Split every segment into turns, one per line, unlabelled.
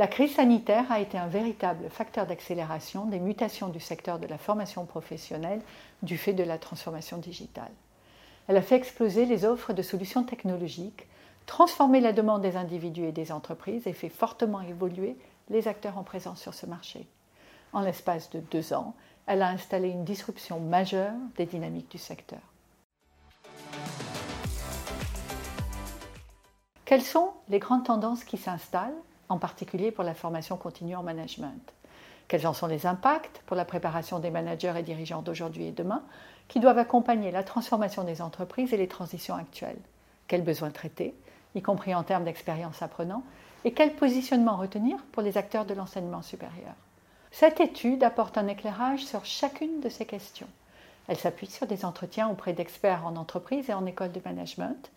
La crise sanitaire a été un véritable facteur d'accélération des mutations du secteur de la formation professionnelle du fait de la transformation digitale. Elle a fait exploser les offres de solutions technologiques, transformé la demande des individus et des entreprises et fait fortement évoluer les acteurs en présence sur ce marché. En l'espace de deux ans, elle a installé une disruption majeure des dynamiques du secteur. Quelles sont les grandes tendances qui s'installent en particulier pour la formation continue en management? Quels en sont les impacts pour la préparation des managers et dirigeants d'aujourd'hui et demain qui doivent accompagner la transformation des entreprises et les transitions actuelles? Quels besoins traiter, y compris en termes d'expérience apprenant Et quel positionnement retenir pour les acteurs de l'enseignement supérieur? Cette étude apporte un éclairage sur chacune de ces questions. Elle s'appuie sur des entretiens auprès d'experts en entreprise et en école de management,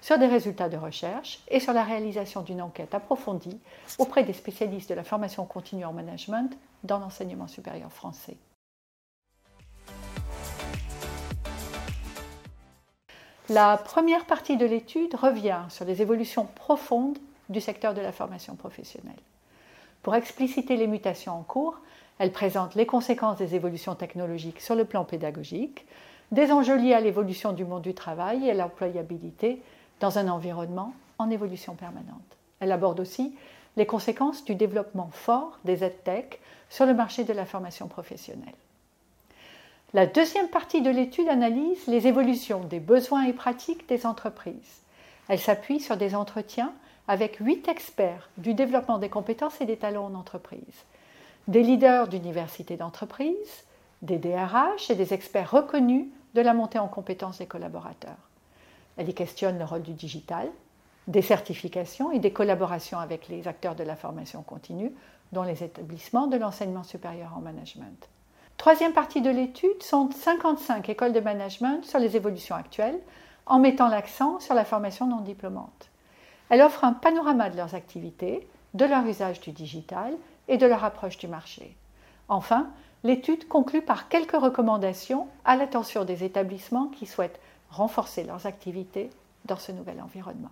sur des résultats de recherche et sur la réalisation d'une enquête approfondie auprès des spécialistes de la formation continue en management dans l'enseignement supérieur français. La première partie de l'étude revient sur les évolutions profondes du secteur de la formation professionnelle. Pour expliciter les mutations en cours, elle présente les conséquences des évolutions technologiques sur le plan pédagogique, des enjeux liés à l'évolution du monde du travail et à l'employabilité dans un environnement en évolution permanente. Elle aborde aussi les conséquences du développement fort des EdTech sur le marché de la formation professionnelle. La deuxième partie de l'étude analyse les évolutions des besoins et pratiques des entreprises. Elle s'appuie sur des entretiens avec huit experts du développement des compétences et des talents en entreprise, des leaders d'universités d'entreprise, des DRH et des experts reconnus de la montée en compétences des collaborateurs. Elle y questionne le rôle du digital, des certifications et des collaborations avec les acteurs de la formation continue, dont les établissements de l'enseignement supérieur en management. Troisième partie de l'étude sont 55 écoles de management sur les évolutions actuelles, en mettant l'accent sur la formation non diplômante. Elle offre un panorama de leurs activités, de leur usage du digital et de leur approche du marché. Enfin, l'étude conclut par quelques recommandations à l'attention des établissements qui souhaitent renforcer leurs activités dans ce nouvel environnement.